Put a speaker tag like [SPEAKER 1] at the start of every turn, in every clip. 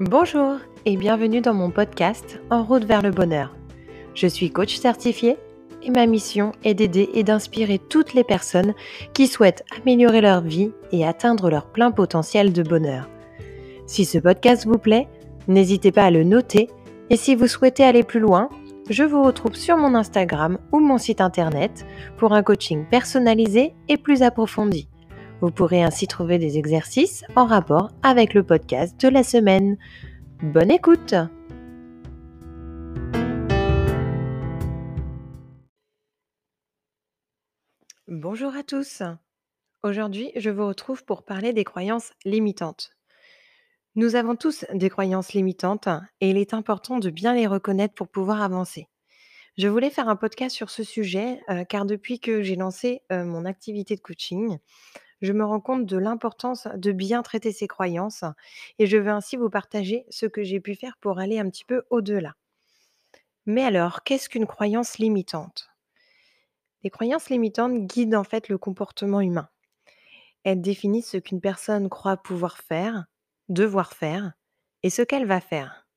[SPEAKER 1] Bonjour et bienvenue dans mon podcast En route vers le bonheur. Je suis coach certifié et ma mission est d'aider et d'inspirer toutes les personnes qui souhaitent améliorer leur vie et atteindre leur plein potentiel de bonheur. Si ce podcast vous plaît, n'hésitez pas à le noter et si vous souhaitez aller plus loin, je vous retrouve sur mon Instagram ou mon site internet pour un coaching personnalisé et plus approfondi. Vous pourrez ainsi trouver des exercices en rapport avec le podcast de la semaine. Bonne écoute Bonjour à tous Aujourd'hui, je vous retrouve pour parler des croyances limitantes. Nous avons tous des croyances limitantes et il est important de bien les reconnaître pour pouvoir avancer. Je voulais faire un podcast sur ce sujet euh, car depuis que j'ai lancé euh, mon activité de coaching, je me rends compte de l'importance de bien traiter ses croyances et je veux ainsi vous partager ce que j'ai pu faire pour aller un petit peu au-delà. Mais alors, qu'est-ce qu'une croyance limitante? Les croyances limitantes guident en fait le comportement humain. Elles définissent ce qu'une personne croit pouvoir faire, devoir faire et ce qu'elle va faire.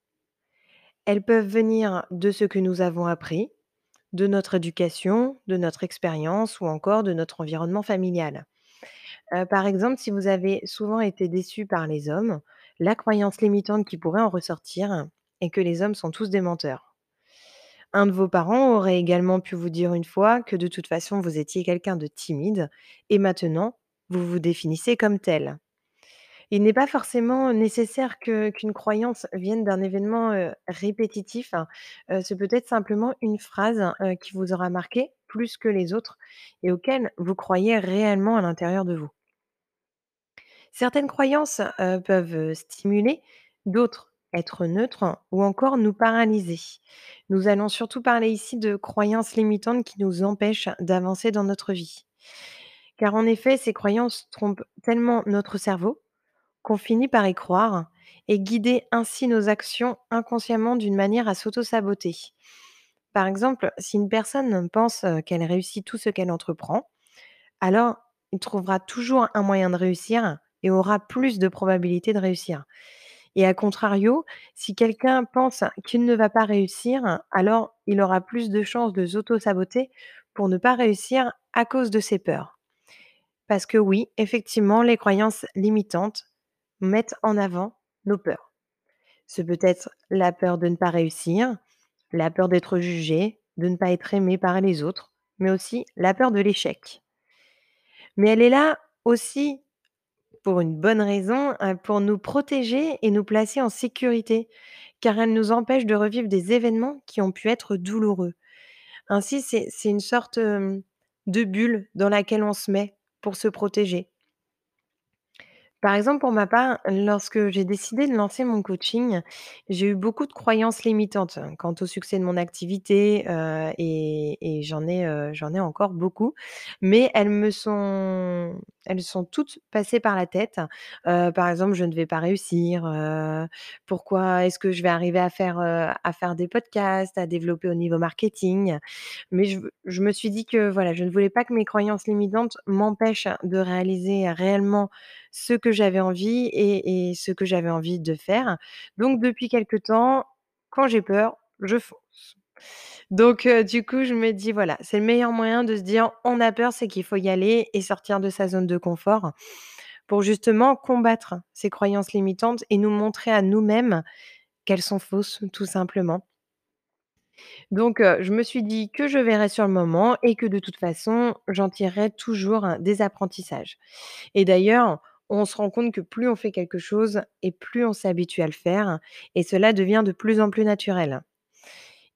[SPEAKER 1] Elles peuvent venir de ce que nous avons appris, de notre éducation, de notre expérience ou encore de notre environnement familial par exemple, si vous avez souvent été déçu par les hommes, la croyance limitante qui pourrait en ressortir est que les hommes sont tous des menteurs. Un de vos parents aurait également pu vous dire une fois que de toute façon vous étiez quelqu'un de timide et maintenant vous vous définissez comme tel. Il n'est pas forcément nécessaire qu'une croyance vienne d'un événement, répétitif, hein. C'est peut-être simplement une phrase, qui vous aura marqué plus que les autres et auquel vous croyez réellement à l'intérieur de vous. Certaines croyances, peuvent, stimuler, d'autres être neutres ou encore nous paralyser. Nous allons surtout parler ici de croyances limitantes qui nous empêchent d'avancer dans notre vie. Car en effet, ces croyances trompent tellement notre cerveau qu'on finit par y croire et guider ainsi nos actions inconsciemment d'une manière à s'auto-saboter. Par exemple, si une personne pense, qu'elle réussit tout ce qu'elle entreprend, alors il trouvera toujours un moyen de réussir et aura plus de probabilités de réussir. Et à contrario, si quelqu'un pense qu'il ne va pas réussir, alors il aura plus de chances de s'auto-saboter pour ne pas réussir à cause de ses peurs. Parce que oui, effectivement, les croyances limitantes mettent en avant nos peurs. Ce peut être la peur de ne pas réussir, la peur d'être jugé, de ne pas être aimé par les autres, mais aussi la peur de l'échec. Mais elle est là aussi pour une bonne raison, heu, pour nous protéger et nous placer en sécurité, car elle nous empêche de revivre des événements qui ont pu être douloureux. Ainsi, c'est une sorte, de bulle dans laquelle on se met pour se protéger. Par exemple, pour ma part, lorsque j'ai décidé de lancer mon coaching, j'ai eu beaucoup de croyances limitantes hein, quant au succès de mon activité, heu et et j'en ai, j'en ai encore beaucoup. Mais elles me sont elles sont toutes passées par la tête. Heu, par exemple, je ne vais pas réussir, heu, pourquoi est-ce que je vais arriver à faire, heu, à faire des podcasts, à développer au niveau marketing? Mais je je me suis dit que voilà, je ne voulais pas que mes croyances limitantes m'empêchent de réaliser réellement ce que j'avais envie et ce que j'avais envie de faire. Donc depuis quelque temps, quand j'ai peur, je fonce. Donc du coup, je me dis: «Voilà, c'est le meilleur moyen de se dire: "On a peur, c'est qu'il faut y aller et sortir de sa zone de confort" pour justement combattre ces croyances limitantes et nous montrer à nous-mêmes qu'elles sont fausses, tout simplement». Donc je me suis dit que je verrais sur le moment et que de toute façon, j'en tirerais toujours, des apprentissages. Et d'ailleurs, on se rend compte que plus on fait quelque chose et plus on s'habitue à le faire et cela devient de plus en plus naturel.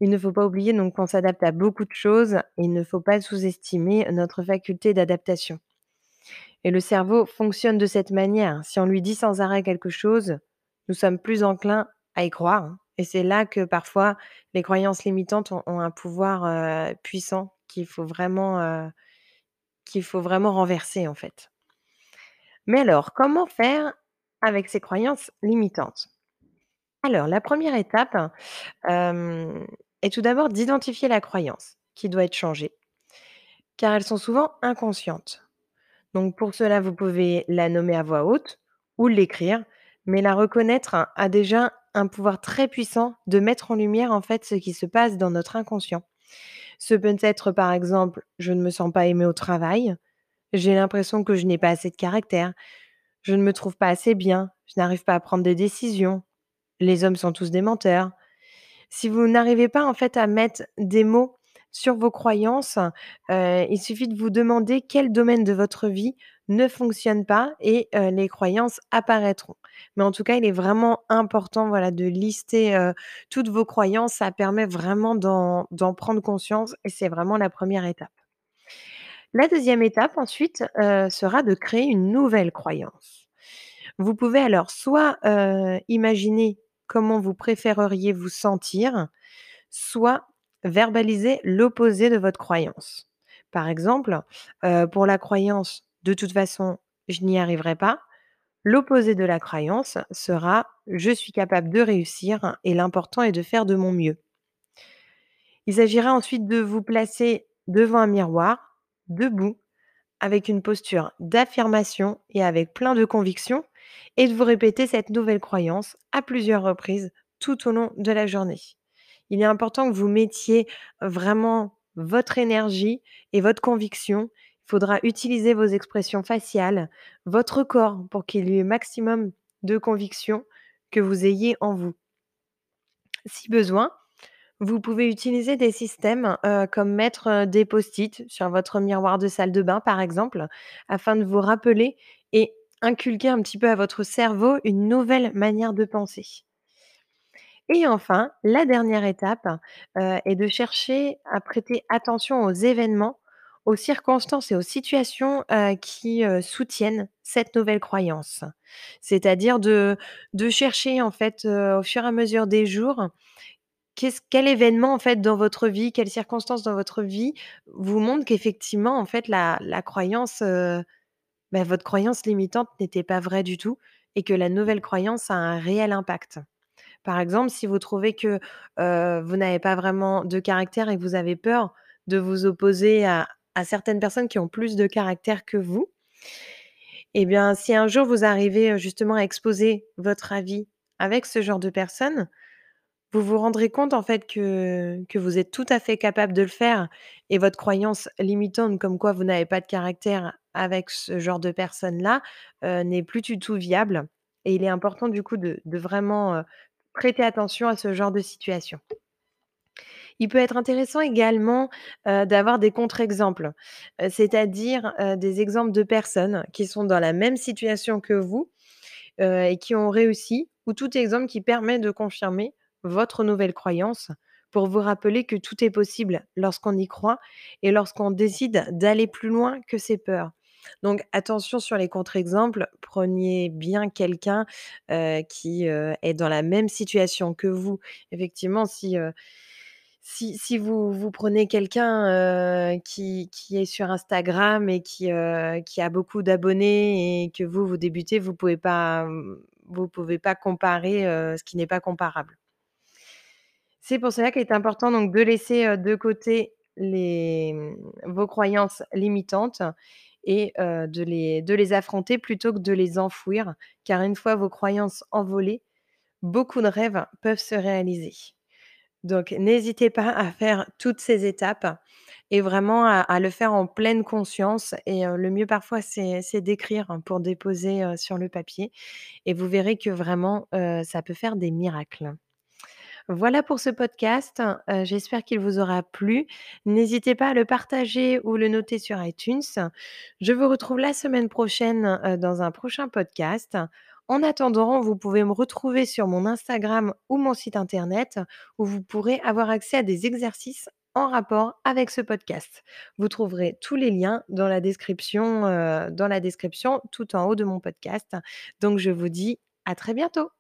[SPEAKER 1] Il ne faut pas oublier donc qu'on s'adapte à beaucoup de choses et il ne faut pas sous-estimer notre faculté d'adaptation. Et le cerveau fonctionne de cette manière. Si on lui dit sans arrêt quelque chose, nous sommes plus enclins à y croire hein. et c'est là que parfois les croyances limitantes ont un pouvoir, heu, puissant qu'il faut heu, qu'il faut vraiment renverser, en fait. Mais alors, comment faire avec ces croyances limitantes? Alors, la première étape, est tout d'abord d'identifier la croyance qui doit être changée, car elles sont souvent inconscientes. Donc pour cela, vous pouvez la nommer à voix haute ou l'écrire, Mais la reconnaître a déjà un pouvoir très puissant de mettre en lumière, en fait, ce qui se passe dans notre inconscient. Ce peut être, par exemple: «Je ne me sens pas aimé au travail. J'ai l'impression que je n'ai pas assez de caractère. Je ne me trouve pas assez bien. Je n'arrive pas à prendre des décisions. Les hommes sont tous des menteurs». Si vous n'arrivez pas, en fait, à mettre des mots sur vos croyances, heu, il suffit de vous demander quel domaine de votre vie ne fonctionne pas et heu, les croyances apparaîtront. Mais en tout cas, il est vraiment important, voilà, de lister, heu, toutes vos croyances. Ça permet vraiment d'en prendre conscience et c'est vraiment la première étape. La deuxième étape ensuite, heu, sera de créer une nouvelle croyance. Vous pouvez alors soit, heu, imaginer comment vous préféreriez vous sentir, soit verbaliser l'opposé de votre croyance. Par exemple, heu, pour la croyance: «De toute façon, je n'y arriverai pas», l'opposé de la croyance sera: «Je suis capable de réussir et l'important est de faire de mon mieux». Il s'agira ensuite de vous placer devant un miroir, debout, avec une posture d'affirmation et avec plein de conviction et de vous répéter cette nouvelle croyance à plusieurs reprises tout au long de la journée. Il est important que vous mettiez vraiment votre énergie et votre conviction. Il faudra utiliser vos expressions faciales, votre corps pour qu'il y ait maximum de conviction que vous ayez en vous. Si besoin, vous pouvez utiliser des systèmes, heu, comme mettre, heu, des post-it sur votre miroir de salle de bain, par exemple, afin de vous rappeler et inculquer un petit peu à votre cerveau une nouvelle manière de penser. Et enfin, la dernière étape, heu, est de chercher à prêter attention aux événements, aux circonstances et aux situations, qui, soutiennent cette nouvelle croyance. C'est-à-dire de chercher en fait, au fur et à mesure des jours, quel événement en fait dans votre vie, quelles circonstances dans votre vie vous montrent qu'effectivement en fait la la croyance, heu, bah, votre croyance limitante n'était pas vraie du tout et que la nouvelle croyance a un réel impact? Par exemple, si vous trouvez que, heu, vous n'avez pas vraiment de caractère et que vous avez peur de vous opposer à à certaines personnes qui ont plus de caractère que vous et bien, si un jour vous arrivez, heu, justement à exposer votre avis avec ce genre de personnes, vous vous rendrez compte en fait que que vous êtes tout à fait capable de le faire et votre croyance limitante comme quoi vous n'avez pas de caractère avec ce genre de personnes-là, heu, n'est plus du tout viable et il est important du coup de vraiment, heu, prêter attention à ce genre de situation. Il peut être intéressant également, heu, d'avoir des contre-exemples, c'est-à-dire, des exemples de personnes qui sont dans la même situation que vous, et qui ont réussi ou tout exemple qui permet de confirmer votre nouvelle croyance pour vous rappeler que tout est possible lorsqu'on y croit et lorsqu'on décide d'aller plus loin que ses peurs. Donc attention sur les contre-exemples, prenez bien quelqu'un, heu, qui, heu, est dans la même situation que vous. Effectivement, si, heu, si vous vous prenez quelqu'un, qui qui est sur Instagram et qui, qui a beaucoup d'abonnés et que vous, vous débutez, vous pouvez pas, pouvez pas comparer, ce qui n'est pas comparable. C'est pour cela qu'il est important donc de laisser, de côté mmh, vos croyances limitantes et de les affronter plutôt que de les enfouir, car une fois vos croyances envolées, beaucoup de rêves peuvent se réaliser. Donc n'hésitez pas à faire toutes ces étapes et vraiment à le faire en pleine conscience et le mieux parfois c'est d'écrire pour déposer, sur le papier et vous verrez que vraiment, ça peut faire des miracles. Voilà pour ce podcast, heu, j'espère qu'il vous aura plu. N'hésitez pas à le partager ou le noter sur iTunes. Je vous retrouve la semaine prochaine, heu, dans un prochain podcast. En attendant, vous pouvez me retrouver sur mon Instagram ou mon site internet où vous pourrez avoir accès à des exercices en rapport avec ce podcast. Vous trouverez tous les liens dans la description, heu, dans la description tout en haut de mon podcast. Donc je vous dis à très bientôt.